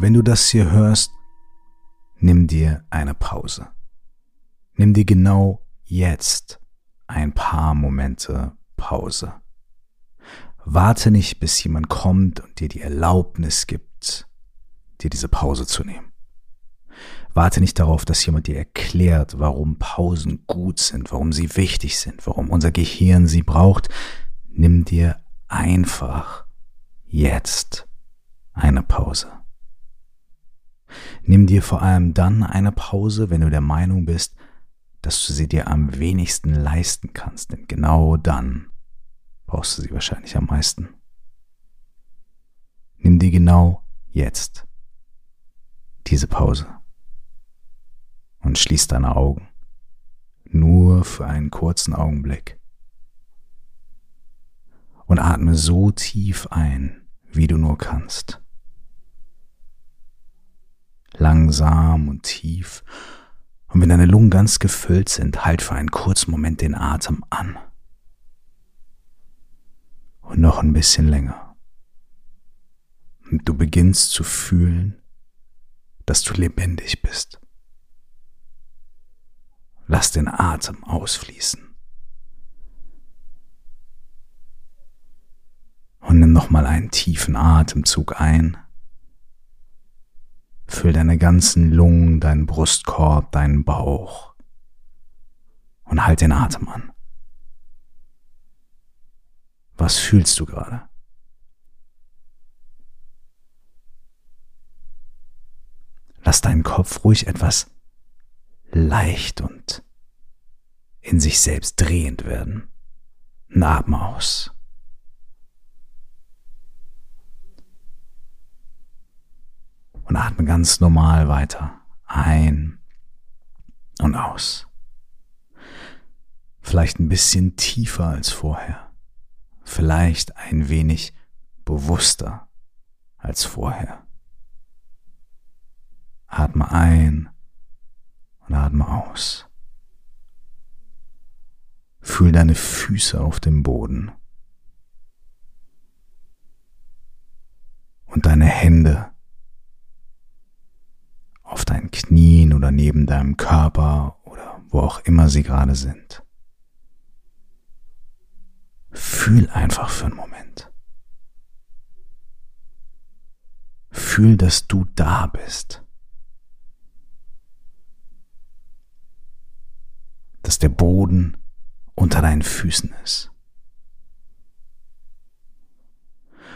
Wenn du das hier hörst, nimm dir eine Pause. Nimm dir genau jetzt ein paar Momente Pause. Warte nicht, bis jemand kommt und dir die Erlaubnis gibt, dir diese Pause zu nehmen. Warte nicht darauf, dass jemand dir erklärt, warum Pausen gut sind, warum sie wichtig sind, warum unser Gehirn sie braucht. Nimm dir einfach jetzt eine Pause. Nimm dir vor allem dann eine Pause, wenn du der Meinung bist, dass du sie dir am wenigsten leisten kannst, denn genau dann brauchst du sie wahrscheinlich am meisten. Nimm dir genau jetzt diese Pause und schließ deine Augen, nur für einen kurzen Augenblick. Und atme so tief ein, wie du nur kannst. Langsam und tief. Und wenn deine Lungen ganz gefüllt sind, halt für einen kurzen Moment den Atem an. Und noch ein bisschen länger. Und du beginnst zu fühlen, dass du lebendig bist. Lass den Atem ausfließen. Und nimm nochmal einen tiefen Atemzug ein. Füll deine ganzen Lungen, deinen Brustkorb, deinen Bauch. Und halt den Atem an. Was fühlst du gerade? Lass deinen Kopf ruhig etwas leicht und in sich selbst drehend werden. Atme aus. Und atme ganz normal weiter. Ein und aus. Vielleicht ein bisschen tiefer als vorher. Vielleicht ein wenig bewusster als vorher. Atme ein und atme aus. Fühl deine Füße auf dem Boden und deine Hände auf deinen Knien oder neben deinem Körper oder wo auch immer sie gerade sind. Fühl einfach für einen Moment. Fühl, dass du da bist. dass der Boden unter deinen Füßen ist.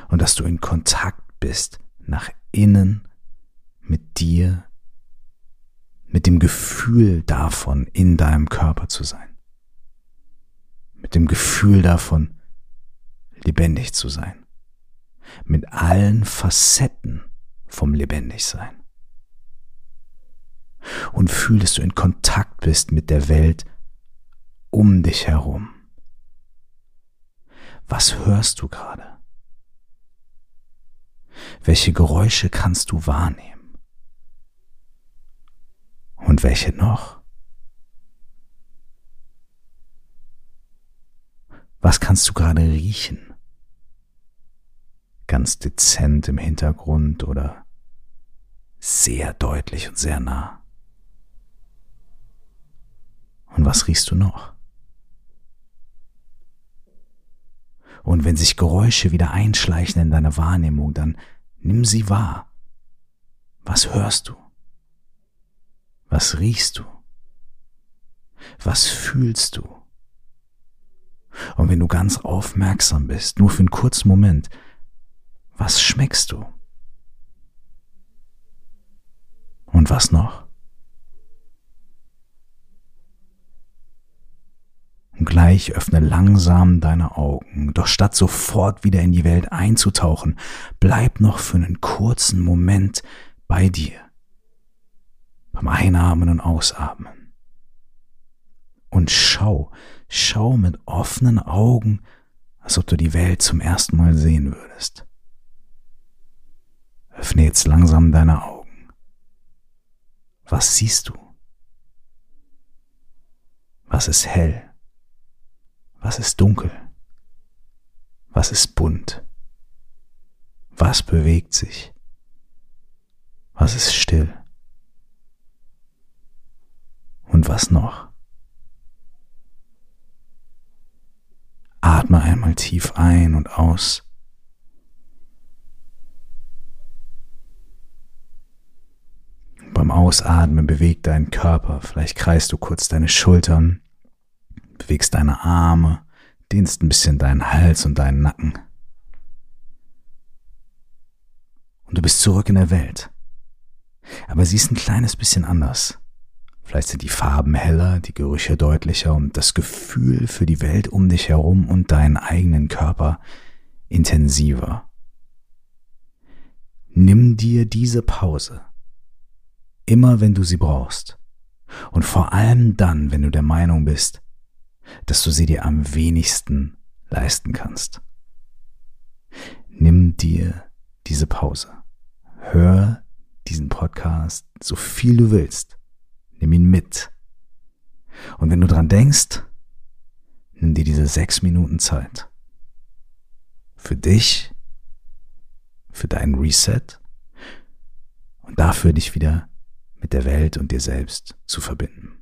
Und dass du in Kontakt bist nach innen mit dir, mit dem Gefühl davon, in deinem Körper zu sein. Mit dem Gefühl davon, lebendig zu sein. Mit allen Facetten vom Lebendigsein. Und fühl, dass du in Kontakt bist mit der Welt um dich herum. Was hörst du gerade? Welche Geräusche kannst du wahrnehmen? Und welche noch? Was kannst du gerade riechen? Ganz dezent im Hintergrund oder sehr deutlich und sehr nah? Und was riechst du noch? Und wenn sich Geräusche wieder einschleichen in deine Wahrnehmung, dann nimm sie wahr. Was hörst du? Was riechst du? Was fühlst du? Und wenn du ganz aufmerksam bist, nur für einen kurzen Moment, was schmeckst du? Und was noch? Und gleich öffne langsam deine Augen, doch statt sofort wieder in die Welt einzutauchen, bleib noch für einen kurzen Moment bei dir. Einatmen und Ausatmen. Und schau, schau mit offenen Augen, als ob du die Welt zum ersten Mal sehen würdest. Öffne jetzt langsam deine Augen. Was siehst du? Was ist hell? Was ist dunkel? Was ist bunt? Was bewegt sich? Was ist still? Und was noch? Atme einmal tief ein und aus. Beim Ausatmen bewegt deinen Körper. Vielleicht kreist du kurz deine Schultern, bewegst deine Arme, dehnst ein bisschen deinen Hals und deinen Nacken. Und du bist zurück in der Welt. Aber sie ist ein kleines bisschen anders. Vielleicht sind die Farben heller, die Gerüche deutlicher und das Gefühl für die Welt um dich herum und deinen eigenen Körper intensiver. Nimm dir diese Pause immer wenn du sie brauchst. Und vor allem dann, wenn du der Meinung bist, dass du sie dir am wenigsten leisten kannst. Nimm dir diese Pause. Hör diesen Podcast so viel du willst. Nimm ihn mit. Und wenn du dran denkst, nimm dir diese sechs Minuten Zeit. Für dich, für deinen Reset und dafür dich wieder mit der Welt und dir selbst zu verbinden.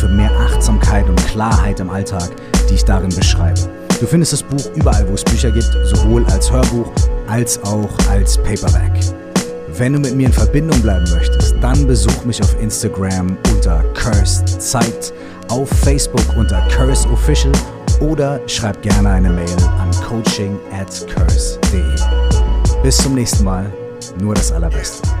für mehr Achtsamkeit und Klarheit im Alltag, die ich darin beschreibe. Du findest das Buch überall, wo es Bücher gibt, sowohl als Hörbuch als auch als Paperback. Wenn du mit mir in Verbindung bleiben möchtest, dann besuch mich auf Instagram unter Cursed Zeit, auf Facebook unter Curse Official oder schreib gerne eine Mail an coaching at curse.de. Bis zum nächsten Mal, nur das Allerbeste.